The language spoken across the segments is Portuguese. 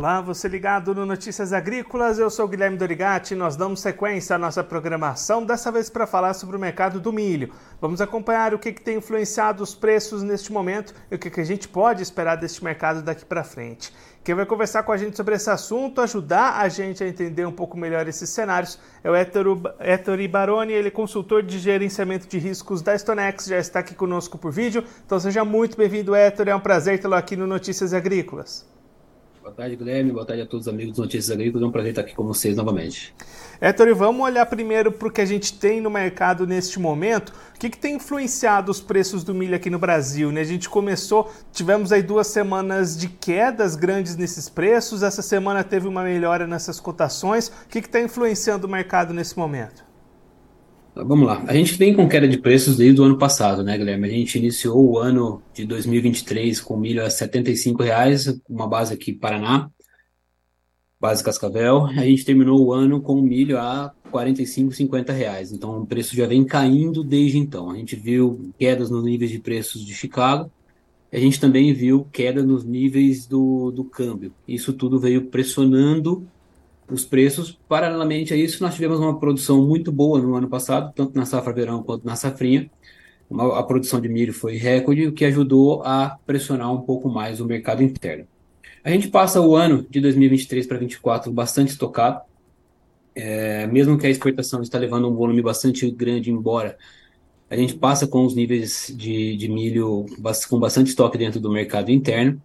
Olá, você ligado no Notícias Agrícolas, eu sou Guilherme Dorigati e nós damos sequência à nossa programação, dessa vez para falar sobre o mercado do milho. Vamos acompanhar o que, que tem influenciado os preços neste momento e o que, que a gente pode esperar deste mercado daqui para frente. Quem vai conversar com a gente sobre esse assunto, ajudar a gente a entender um pouco melhor esses cenários, é o Ettore Baroni, ele é consultor de gerenciamento de riscos da Stonex, já está aqui conosco por vídeo. Então seja muito bem-vindo, Ettore, é um prazer tê-lo aqui no Notícias Agrícolas. Boa tarde, Guilherme. Boa tarde a todos os amigos do Notícias Agrícolas. É um prazer estar aqui com vocês novamente. Héctor, vamos olhar primeiro para o que a gente tem no mercado neste momento. O que, que, tem influenciado os preços do milho aqui no Brasil? Né? A gente começou, tivemos aí duas semanas de quedas grandes nesses preços. Essa semana teve uma melhora nessas cotações. O que está influenciando o mercado nesse momento? Vamos lá. A gente vem com queda de preços desde o ano passado, né, Guilherme? A gente iniciou o ano de 2023 com milho a 75 reais, uma base aqui Paraná, base Cascavel. A gente terminou o ano com milho a R$ 45, 50 reais. Então o preço já vem caindo desde então. A gente viu quedas nos níveis de preços de Chicago. A gente também viu queda nos níveis do, do câmbio. Isso tudo veio pressionando os preços. Paralelamente a isso, nós tivemos uma produção muito boa no ano passado, tanto na safra verão quanto na safrinha. A produção de milho foi recorde, o que ajudou a pressionar um pouco mais o mercado interno. A gente passa o ano de 2023 para 2024 bastante estocado, é, mesmo que a exportação está levando um volume bastante grande embora, a gente passa com os níveis de, de milho com bastante estoque dentro do mercado interno.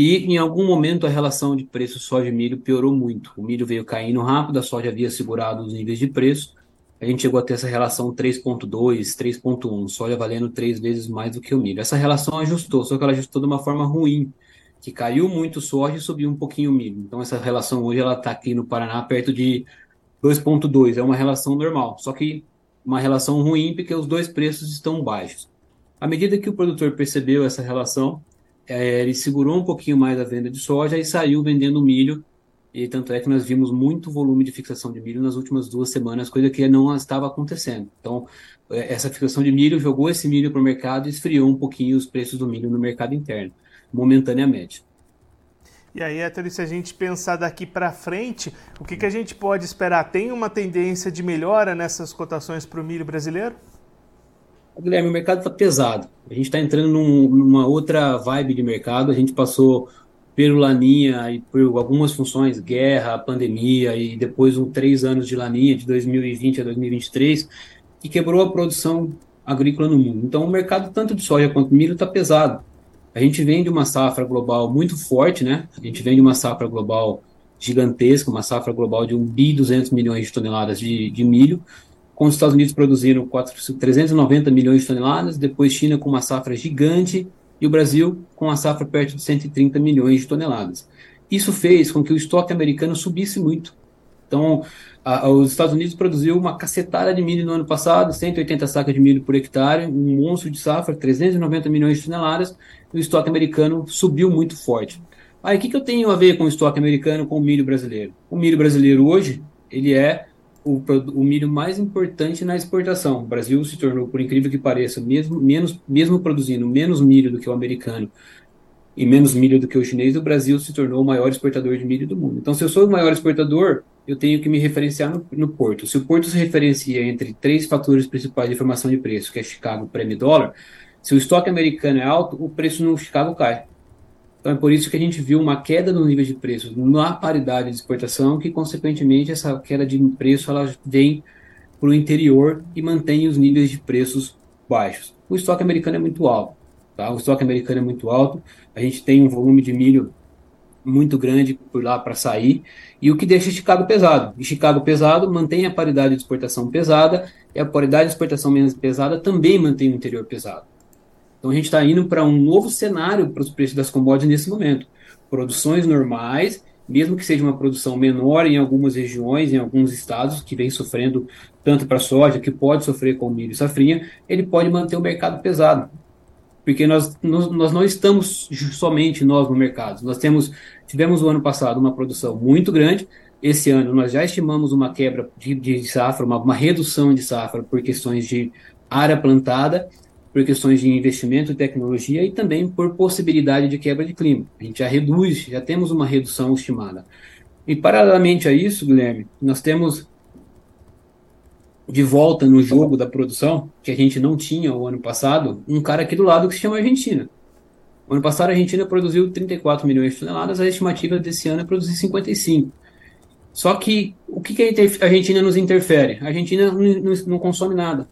E em algum momento a relação de preço soja e milho piorou muito. O milho veio caindo rápido, a soja havia segurado os níveis de preço. A gente chegou a ter essa relação 3.2, 3.1, soja valendo três vezes mais do que o milho. Essa relação ajustou, só que ela ajustou de uma forma ruim, que caiu muito soja e subiu um pouquinho o milho. Então essa relação hoje ela está aqui no Paraná perto de 2.2, é uma relação normal, só que uma relação ruim porque os dois preços estão baixos. À medida que o produtor percebeu essa relação, é, ele segurou um pouquinho mais a venda de soja e saiu vendendo milho. E tanto é que nós vimos muito volume de fixação de milho nas últimas duas semanas, coisa que não estava acontecendo. Então, é, essa fixação de milho jogou esse milho para o mercado e esfriou um pouquinho os preços do milho no mercado interno, momentaneamente. E aí, Héctor, se a gente pensar daqui para frente, o que, que a gente pode esperar? Tem uma tendência de melhora nessas cotações para o milho brasileiro? Guilherme, o mercado está pesado. A gente está entrando num, numa outra vibe de mercado. A gente passou pelo Laninha e por algumas funções, guerra, pandemia e depois um três anos de Laninha, de 2020 a 2023, que quebrou a produção agrícola no mundo. Então, o mercado, tanto de soja quanto de milho, está pesado. A gente vem de uma safra global muito forte, né? A gente vem de uma safra global gigantesca, uma safra global de 1 bi 200 milhões de toneladas de, de milho, com os Estados Unidos produzindo 4, 390 milhões de toneladas, depois China com uma safra gigante e o Brasil com uma safra perto de 130 milhões de toneladas. Isso fez com que o estoque americano subisse muito. Então, a, os Estados Unidos produziu uma cacetada de milho no ano passado, 180 sacas de milho por hectare, um monstro de safra, 390 milhões de toneladas, e o estoque americano subiu muito forte. Aí, o que, que eu tenho a ver com o estoque americano com o milho brasileiro? O milho brasileiro hoje, ele é o, o, milho mais importante na exportação. O Brasil se tornou, por incrível que pareça, mesmo, menos, mesmo produzindo menos milho do que o americano e menos milho do que o chinês, o Brasil se tornou o maior exportador de milho do mundo. Então, se eu sou o maior exportador, eu tenho que me referenciar no, no porto. Se o porto se referencia entre três fatores principais de formação de preço, que é Chicago, prêmio e dólar, se o estoque americano é alto, o preço no Chicago cai. Então é por isso que a gente viu uma queda no nível de preços na paridade de exportação, que consequentemente essa queda de preço ela vem para o interior e mantém os níveis de preços baixos. O estoque americano é muito alto, tá? O estoque americano é muito alto. A gente tem um volume de milho muito grande por lá para sair, e o que deixa Chicago pesado. E Chicago pesado mantém a paridade de exportação pesada, e a paridade de exportação menos pesada também mantém o interior pesado. Então a gente está indo para um novo cenário para os preços das commodities nesse momento. Produções normais, mesmo que seja uma produção menor em algumas regiões, em alguns estados que vem sofrendo tanto para soja, que pode sofrer com milho e safrinha, ele pode manter o mercado pesado. Porque nós, nós não estamos somente nós no mercado. Nós temos, tivemos o ano passado uma produção muito grande, esse ano nós já estimamos uma quebra de, de safra, uma, uma redução de safra por questões de área plantada, por questões de investimento e tecnologia e também por possibilidade de quebra de clima. A gente já reduz, já temos uma redução estimada. E paralelamente a isso, Guilherme, nós temos de volta no jogo da produção, que a gente não tinha o ano passado, um cara aqui do lado que se chama Argentina. O ano passado a Argentina produziu 34 milhões de toneladas, a estimativa desse ano é produzir 55. Só que o que, que a Argentina nos interfere? A Argentina não, não, não consome nada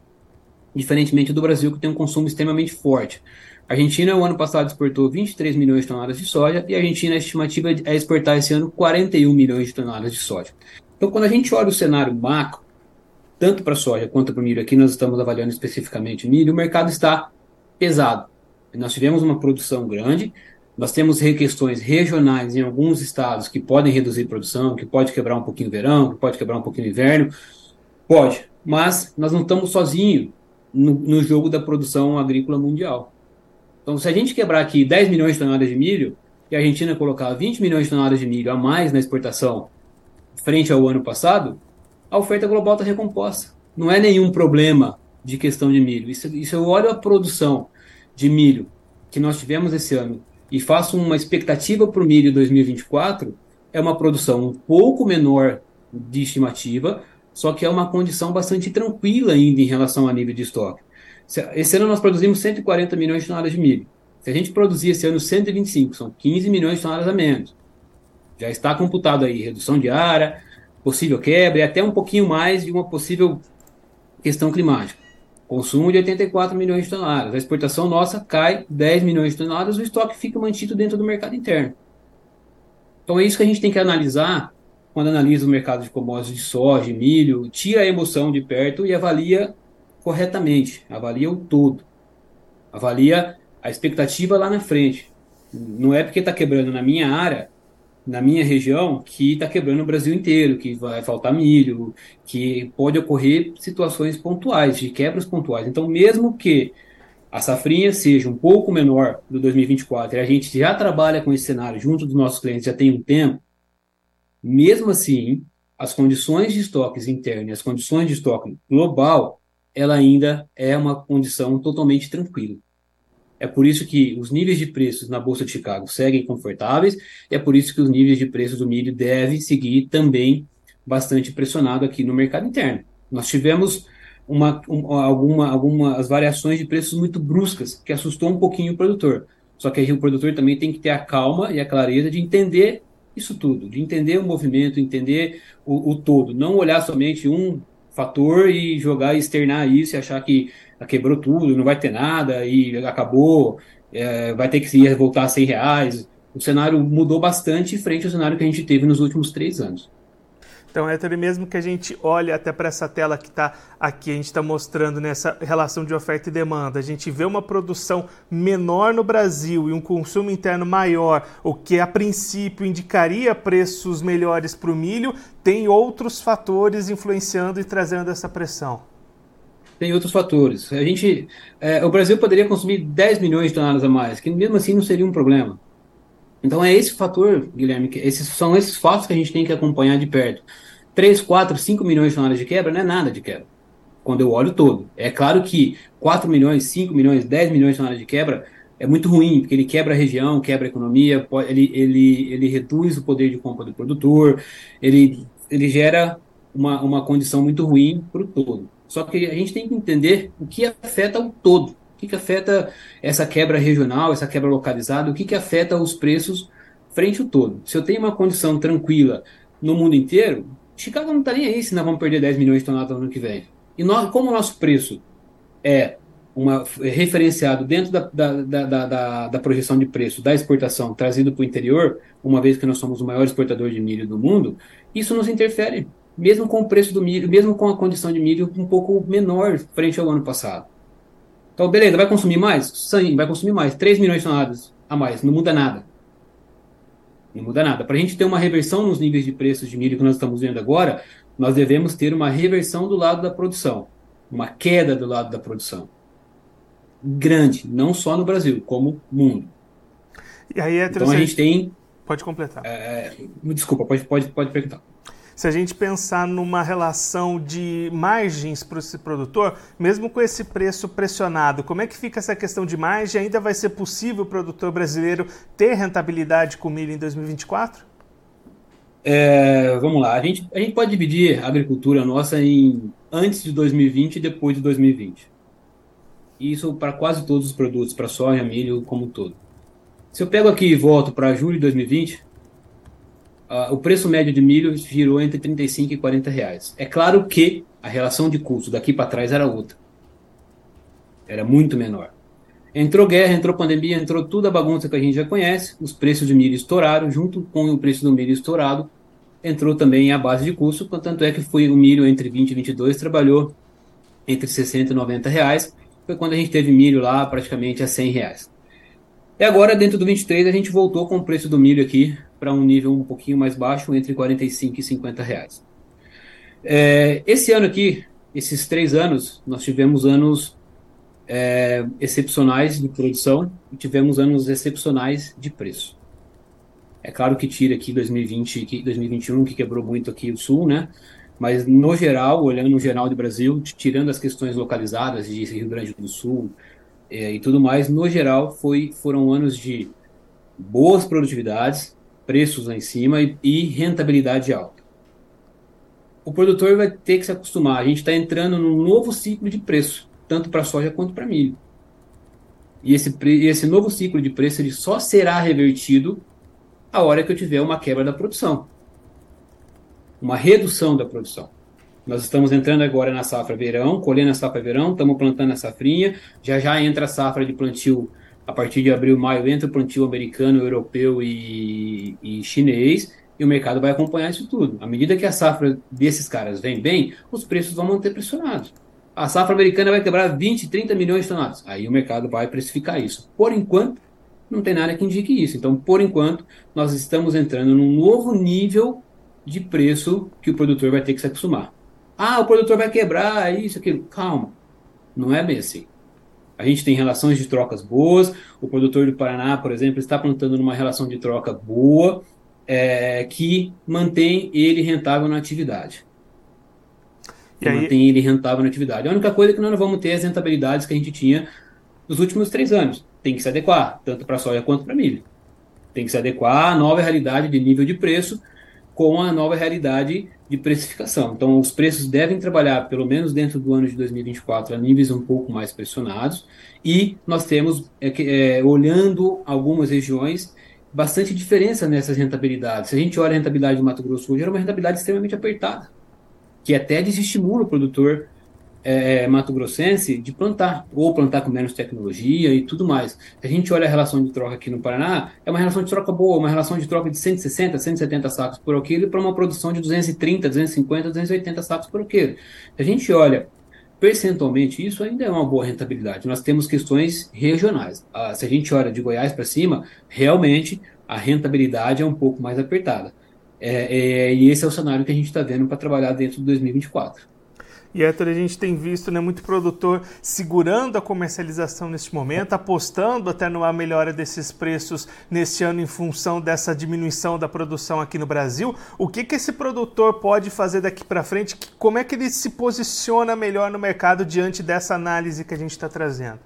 diferentemente do Brasil, que tem um consumo extremamente forte. A Argentina, o ano passado, exportou 23 milhões de toneladas de soja e a Argentina, a estimativa é exportar esse ano 41 milhões de toneladas de soja. Então, quando a gente olha o cenário macro, tanto para soja quanto para o milho, aqui nós estamos avaliando especificamente o milho, o mercado está pesado. Nós tivemos uma produção grande, nós temos questões regionais em alguns estados que podem reduzir produção, que pode quebrar um pouquinho o verão, que pode quebrar um pouquinho o inverno, pode, mas nós não estamos sozinhos no, no jogo da produção agrícola mundial. Então, se a gente quebrar aqui 10 milhões de toneladas de milho e a Argentina colocar 20 milhões de toneladas de milho a mais na exportação frente ao ano passado, a oferta global está recomposta. Não é nenhum problema de questão de milho. Isso, isso eu olho a produção de milho que nós tivemos esse ano e faço uma expectativa para o milho 2024, é uma produção um pouco menor de estimativa, só que é uma condição bastante tranquila ainda em relação a nível de estoque. Esse ano nós produzimos 140 milhões de toneladas de milho. Se a gente produzir esse ano 125, são 15 milhões de toneladas a menos. Já está computado aí redução de área, possível quebra e até um pouquinho mais de uma possível questão climática. Consumo de 84 milhões de toneladas. A exportação nossa cai 10 milhões de toneladas, o estoque fica mantido dentro do mercado interno. Então é isso que a gente tem que analisar quando analisa o mercado de commodities de soja, milho, tira a emoção de perto e avalia corretamente, avalia o todo, avalia a expectativa lá na frente. Não é porque está quebrando na minha área, na minha região, que está quebrando o Brasil inteiro, que vai faltar milho, que pode ocorrer situações pontuais, de quebras pontuais. Então, mesmo que a safrinha seja um pouco menor do 2024 e a gente já trabalha com esse cenário junto dos nossos clientes já tem um tempo, mesmo assim, as condições de estoques internos, as condições de estoque global, ela ainda é uma condição totalmente tranquila. É por isso que os níveis de preços na Bolsa de Chicago seguem confortáveis, e é por isso que os níveis de preços do milho devem seguir também bastante pressionado aqui no mercado interno. Nós tivemos uma, um, alguma, algumas variações de preços muito bruscas, que assustou um pouquinho o produtor. Só que aí o produtor também tem que ter a calma e a clareza de entender isso tudo, de entender o movimento, entender o, o todo, não olhar somente um fator e jogar e externar isso e achar que quebrou tudo, não vai ter nada e acabou, é, vai ter que voltar a 100 reais. O cenário mudou bastante frente ao cenário que a gente teve nos últimos três anos. Então, Héctor, mesmo que a gente olhe até para essa tela que está aqui, a gente está mostrando nessa relação de oferta e demanda, a gente vê uma produção menor no Brasil e um consumo interno maior, o que a princípio indicaria preços melhores para o milho, tem outros fatores influenciando e trazendo essa pressão. Tem outros fatores. A gente, é, o Brasil poderia consumir 10 milhões de toneladas a mais, que mesmo assim não seria um problema. Então é esse fator, Guilherme, esses são esses fatos que a gente tem que acompanhar de perto. 3, 4, 5 milhões de toneladas de quebra não é nada de quebra. Quando eu olho todo. É claro que 4 milhões, 5 milhões, 10 milhões de toneladas de quebra é muito ruim, porque ele quebra a região, quebra a economia, ele, ele, ele reduz o poder de compra do produtor, ele, ele gera uma, uma condição muito ruim para o todo. Só que a gente tem que entender o que afeta o todo. O que, que afeta essa quebra regional, essa quebra localizada, o que, que afeta os preços frente ao todo. Se eu tenho uma condição tranquila no mundo inteiro, Chicago não está nem aí se nós vamos perder 10 milhões de toneladas no ano que vem. E nós, como o nosso preço é, uma, é referenciado dentro da, da, da, da, da projeção de preço da exportação trazido para o interior, uma vez que nós somos o maior exportador de milho do mundo, isso nos interfere, mesmo com o preço do milho, mesmo com a condição de milho um pouco menor frente ao ano passado. Então, beleza, vai consumir mais? Sim, vai consumir mais. 3 milhões de toneladas a mais, não muda nada. Não muda nada. Para a gente ter uma reversão nos níveis de preços de milho que nós estamos vendo agora, nós devemos ter uma reversão do lado da produção, uma queda do lado da produção. Grande, não só no Brasil, como mundo. E aí é então a gente tem. Pode completar. É, desculpa, pode, pode, pode perguntar. Se a gente pensar numa relação de margens para esse produtor, mesmo com esse preço pressionado, como é que fica essa questão de margem? Ainda vai ser possível o produtor brasileiro ter rentabilidade com milho em 2024? É, vamos lá, a gente, a gente pode dividir a agricultura nossa em antes de 2020 e depois de 2020. Isso para quase todos os produtos, para soja, milho como um todo. Se eu pego aqui e volto para julho de 2020, uh, o preço médio de milho girou entre 35 e 40 reais. É claro que a relação de custo daqui para trás era outra. Era muito menor. Entrou guerra, entrou pandemia, entrou toda a bagunça que a gente já conhece, os preços de milho estouraram, junto com o preço do milho estourado, entrou também a base de custo, tanto é que foi o milho entre 20 e 22 trabalhou entre 60 e 90 reais, foi quando a gente teve milho lá praticamente a 100 reais. E agora, dentro do 23, a gente voltou com o preço do milho aqui para um nível um pouquinho mais baixo, entre 45 e 50 reais. É, esse ano aqui, esses três anos, nós tivemos anos é, excepcionais de produção e tivemos anos excepcionais de preço. É claro que tira aqui 2020 2021, que quebrou muito aqui o Sul, né? Mas, no geral, olhando no geral do Brasil, tirando as questões localizadas de Rio Grande do Sul é, e tudo mais, no geral, foi, foram anos de boas produtividades, preços lá em cima e, e rentabilidade alta. O produtor vai ter que se acostumar. A gente está entrando num novo ciclo de preço tanto para soja quanto para milho. E esse, esse novo ciclo de preço ele só será revertido a hora que eu tiver uma quebra da produção, uma redução da produção. Nós estamos entrando agora na safra verão, colhendo a safra verão, estamos plantando a safrinha, já já entra a safra de plantio a partir de abril, maio, entra o plantio americano, europeu e, e chinês, e o mercado vai acompanhar isso tudo. À medida que a safra desses caras vem bem, os preços vão manter pressionados a safra americana vai quebrar 20, 30 milhões de toneladas. Aí o mercado vai precificar isso. Por enquanto, não tem nada que indique isso. Então, por enquanto, nós estamos entrando num novo nível de preço que o produtor vai ter que se acostumar. Ah, o produtor vai quebrar, isso, aquilo. Calma, não é bem assim. A gente tem relações de trocas boas. O produtor do Paraná, por exemplo, está plantando numa relação de troca boa, é, que mantém ele rentável na atividade e aí... mantém ele rentável na atividade. A única coisa é que nós não vamos ter as rentabilidades que a gente tinha nos últimos três anos. Tem que se adequar, tanto para soja quanto para milho. Tem que se adequar à nova realidade de nível de preço com a nova realidade de precificação. Então, os preços devem trabalhar, pelo menos dentro do ano de 2024, a níveis um pouco mais pressionados. E nós temos, é, é, olhando algumas regiões, bastante diferença nessas rentabilidades. Se a gente olha a rentabilidade do Mato Grosso hoje, era uma rentabilidade extremamente apertada que até desestimula o produtor é, mato-grossense de plantar, ou plantar com menos tecnologia e tudo mais. A gente olha a relação de troca aqui no Paraná, é uma relação de troca boa, uma relação de troca de 160, 170 sacos por quilo para uma produção de 230, 250, 280 sacos por quilo. A gente olha percentualmente, isso ainda é uma boa rentabilidade. Nós temos questões regionais. Ah, se a gente olha de Goiás para cima, realmente a rentabilidade é um pouco mais apertada. É, é, e esse é o cenário que a gente está vendo para trabalhar dentro de 2024. E Héctor, a gente tem visto né, muito produtor segurando a comercialização neste momento, apostando até numa melhora desses preços neste ano em função dessa diminuição da produção aqui no Brasil. O que, que esse produtor pode fazer daqui para frente? Como é que ele se posiciona melhor no mercado diante dessa análise que a gente está trazendo?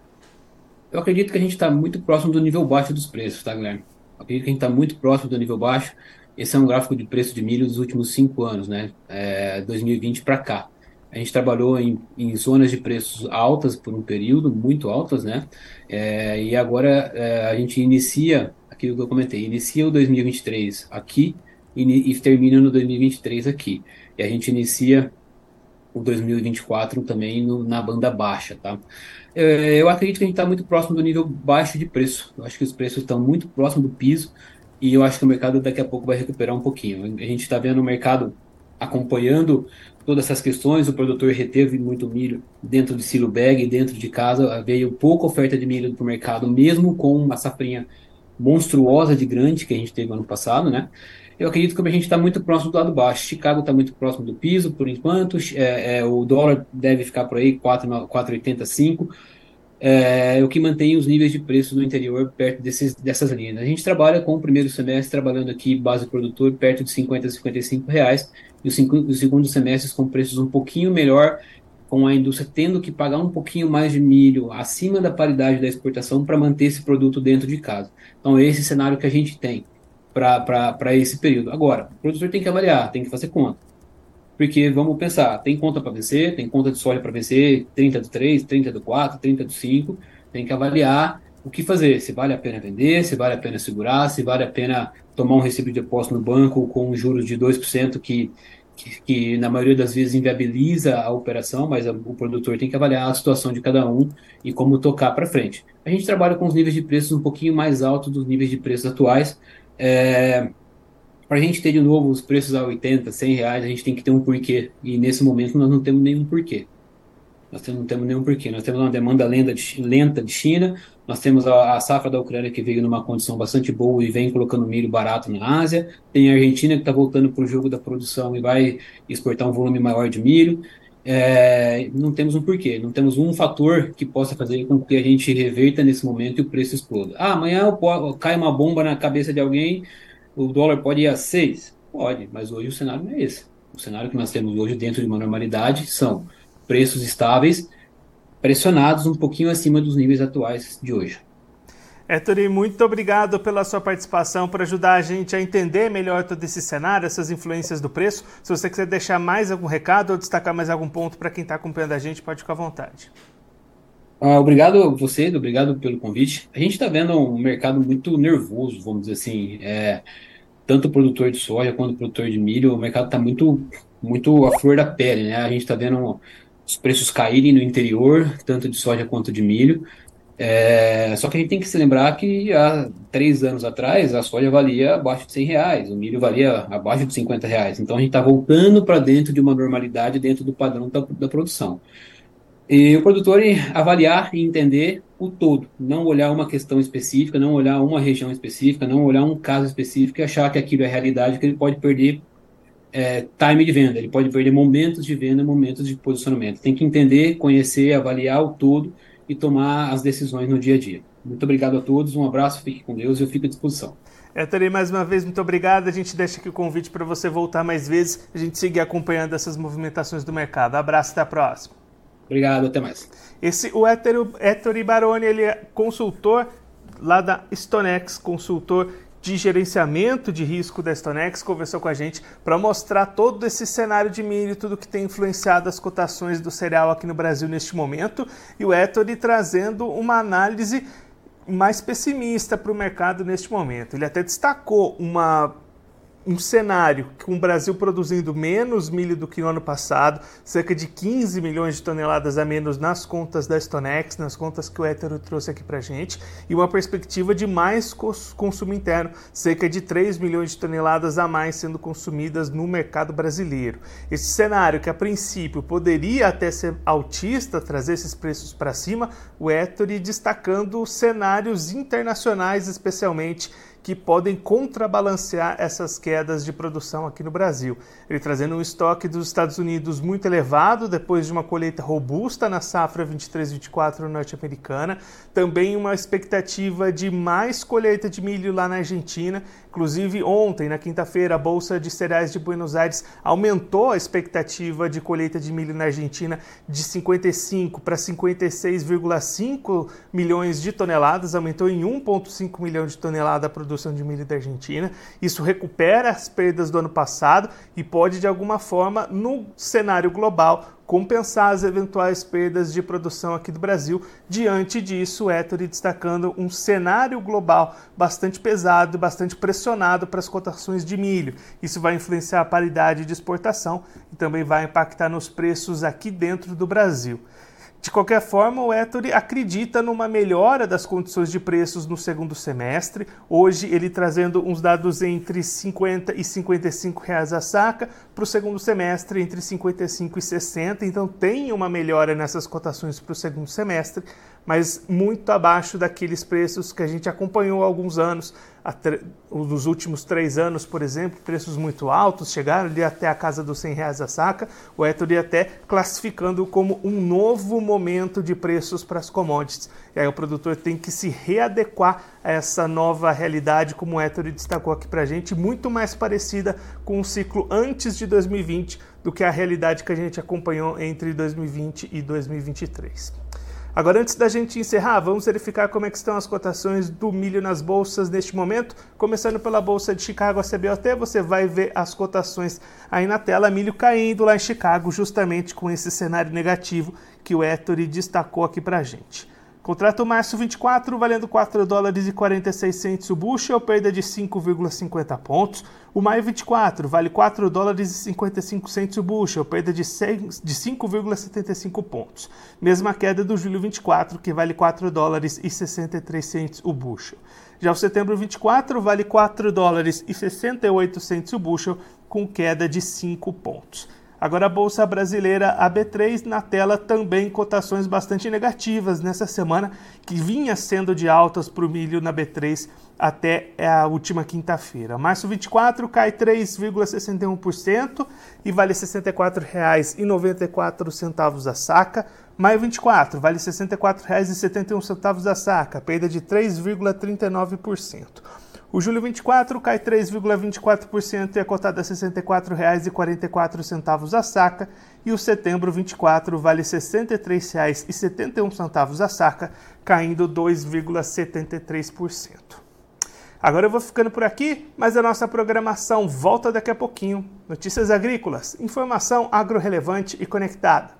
Eu acredito que a gente está muito próximo do nível baixo dos preços, tá, Guilherme? Eu acredito que a gente está muito próximo do nível baixo. Esse é um gráfico de preço de milho dos últimos cinco anos, né? É, 2020 para cá. A gente trabalhou em, em, zonas de preços altas por um período, muito altas, né? É, e agora é, a gente inicia aquilo que eu comentei, inicia o 2023 aqui e, e termina no 2023 aqui. E a gente inicia o 2024 também no, na banda baixa, tá? É, eu acredito que a gente está muito próximo do nível baixo de preço. Eu acho que os preços estão muito próximos do piso e eu acho que o mercado daqui a pouco vai recuperar um pouquinho. A gente está vendo o mercado acompanhando todas essas questões, o produtor reteve muito milho dentro de silo bag, dentro de casa, veio pouca oferta de milho para o mercado, mesmo com uma safrinha monstruosa de grande que a gente teve ano passado, né? Eu acredito que a gente está muito próximo do lado baixo. Chicago está muito próximo do piso, por enquanto. É, é, o dólar deve ficar por aí, 4,85. é o que mantém os níveis de preço no interior perto desses, dessas linhas. A gente trabalha com o primeiro semestre trabalhando aqui base produtor perto de 50 a 55 reais e o, cinco, o segundo semestre com preços um pouquinho melhor, com a indústria tendo que pagar um pouquinho mais de milho acima da paridade da exportação para manter esse produto dentro de casa. Então, esse é esse cenário que a gente tem para esse período. Agora, o produtor tem que avaliar, tem que fazer conta. Porque vamos pensar, tem conta para vencer, tem conta de soja para vencer, 30 do 3, 30 do 4, 30 do 5, tem que avaliar o que fazer, se vale a pena vender, se vale a pena segurar, se vale a pena tomar um recibo de depósito no banco com juros de 2% que, que, que na maioria das vezes inviabiliza a operação, mas a, o produtor tem que avaliar a situação de cada um e como tocar para frente. A gente trabalha com os níveis de preços um pouquinho mais altos dos níveis de preços atuais, é, para a gente ter de novo os preços a 80, 100 reais, a gente tem que ter um porquê. E nesse momento nós não temos nenhum porquê. Nós não temos nenhum porquê. Nós temos uma demanda lenta de, lenta de China, nós temos a, a, safra da Ucrânia que veio numa condição bastante boa e vem colocando milho barato na Ásia. Tem a Argentina que está voltando para o jogo da produção e vai exportar um volume maior de milho. É, não temos um porquê, não temos um fator que possa fazer com que a gente reverta nesse momento e o preço exploda. Ah, amanhã cai uma bomba na cabeça de alguém, o dólar pode ir a 6? Pode, mas hoje o cenário não é esse. O cenário que nós temos hoje dentro de uma normalidade são preços estáveis, pressionados um pouquinho acima dos níveis atuais de hoje. Ettore, muito obrigado pela sua participação, por ajudar a gente a entender melhor todo esse cenário, essas influências do preço. Se você quiser deixar mais algum recado ou destacar mais algum ponto para quem está acompanhando a gente, pode ficar à vontade. Ah, obrigado a você, obrigado pelo convite. A gente está vendo um mercado muito nervoso, vamos dizer assim. É, tanto o produtor de soja quanto o produtor de milho, o mercado está muito, muito à flor da pele, né? A gente está vendo os preços caírem no interior, tanto de soja quanto de milho. É, só que a gente tem que se lembrar que há três anos atrás a soja valia abaixo de 100 reais, o milho valia abaixo de 50 reais. Então a gente está voltando para dentro de uma normalidade dentro do padrão da, da produção. E o produtor avaliar e entender o todo, não olhar uma questão específica, não olhar uma região específica, não olhar um caso específico e achar que aquilo é realidade, que ele pode perder é, time de venda, ele pode perder momentos de venda, momentos de posicionamento. Tem que entender, conhecer, avaliar o todo e tomar as decisões no dia a dia. Muito obrigado a todos, um abraço, fique com Deus e eu fico à disposição. Héctor, mais uma vez, muito obrigado. A gente deixa aqui o convite para você voltar mais vezes, a gente seguir acompanhando essas movimentações do mercado. Abraço, até a próxima. Obrigado, até mais. Esse, o Héctor Baroni, ele é consultor lá da Stonex, consultor de gerenciamento de risco da Stonex conversou com a gente para mostrar todo esse cenário de milho, tudo que tem influenciado as cotações do cereal aqui no Brasil neste momento, e o Ettore trazendo uma análise mais pessimista para o mercado neste momento. Ele até destacou uma um cenário com o Brasil produzindo menos milho do que no ano passado, cerca de 15 milhões de toneladas a menos nas contas da Stonex, nas contas que o Hétero trouxe aqui para gente, e uma perspectiva de mais consumo interno, cerca de 3 milhões de toneladas a mais sendo consumidas no mercado brasileiro. Esse cenário, que a princípio poderia até ser altista, trazer esses preços para cima, o Hétero destacando cenários internacionais, especialmente que podem contrabalancear essas quedas de produção aqui no Brasil. Ele trazendo um estoque dos Estados Unidos muito elevado depois de uma colheita robusta na safra 23-24 norte-americana, também uma expectativa de mais colheita de milho lá na Argentina. Inclusive, ontem, na quinta-feira, a Bolsa de Cereais de Buenos Aires aumentou a expectativa de colheita de milho na Argentina de 55 para 56,5 milhões de toneladas, aumentou em 1,5 milhão de toneladas a produção de milho da Argentina. Isso recupera as perdas do ano passado e pode, de alguma forma, no cenário global, compensar as eventuais perdas de produção aqui do Brasil. Diante disso, Ettore destacando um cenário global bastante pesado, bastante pressionado para as cotações de milho. Isso vai influenciar a paridade de exportação e também vai impactar nos preços aqui dentro do Brasil. De qualquer forma, o Ettore acredita numa melhora das condições de preços no segundo semestre. Hoje, ele trazendo uns dados entre 50 e 55 reais a saca, para o segundo semestre entre 55 e 60. Então, tem uma melhora nessas cotações para o segundo semestre, mas muito abaixo daqueles preços que a gente acompanhou há alguns anos, nos últimos três anos, por exemplo, preços muito altos, chegaram ali até a casa dos 100 reais a saca, o Ettore até classificando como um novo momento de preços para as commodities. E aí o produtor tem que se readequar a essa nova realidade, como o Ettore destacou aqui para a gente, muito mais parecida com o ciclo antes de 2020 do que a realidade que a gente acompanhou entre 2020 e 2023. Agora, antes da gente encerrar, vamos verificar como é estão as cotações do milho nas bolsas neste momento. Começando pela Bolsa de Chicago, a CBOT, você vai ver as cotações aí na tela. Milho caindo lá em Chicago, justamente com esse cenário negativo que o Ettore destacou aqui para gente. Contrato março 24 valendo 4 dólares e 46 centos o bushel, perda de 5,50 pontos. O maio 24 vale 4 dólares e 55 centos o bushel, perda de, de 5,75 pontos. Mesma queda do julho 24, que vale 4 dólares e 63 centos o bushel. Já o setembro 24 vale 4 dólares e 68 centos o bushel, com queda de 5 pontos. Agora a Bolsa Brasileira, a B3, na tela também cotações bastante negativas nessa semana, que vinha sendo de altas para o milho na B3 até a última quinta-feira. Março 24 cai 3,61% e vale R$ 64,94 a saca. Maio 24 vale R$ 64,71 a saca, perda de 3,39%. O julho 24 cai 3,24% e é cotado a R$ 64,44 a saca, e o setembro 24 vale R$ 63,71 a saca, caindo 2,73%. Agora eu vou ficando por aqui, mas a nossa programação volta daqui a pouquinho. Notícias agrícolas, informação agro-relevante e conectada.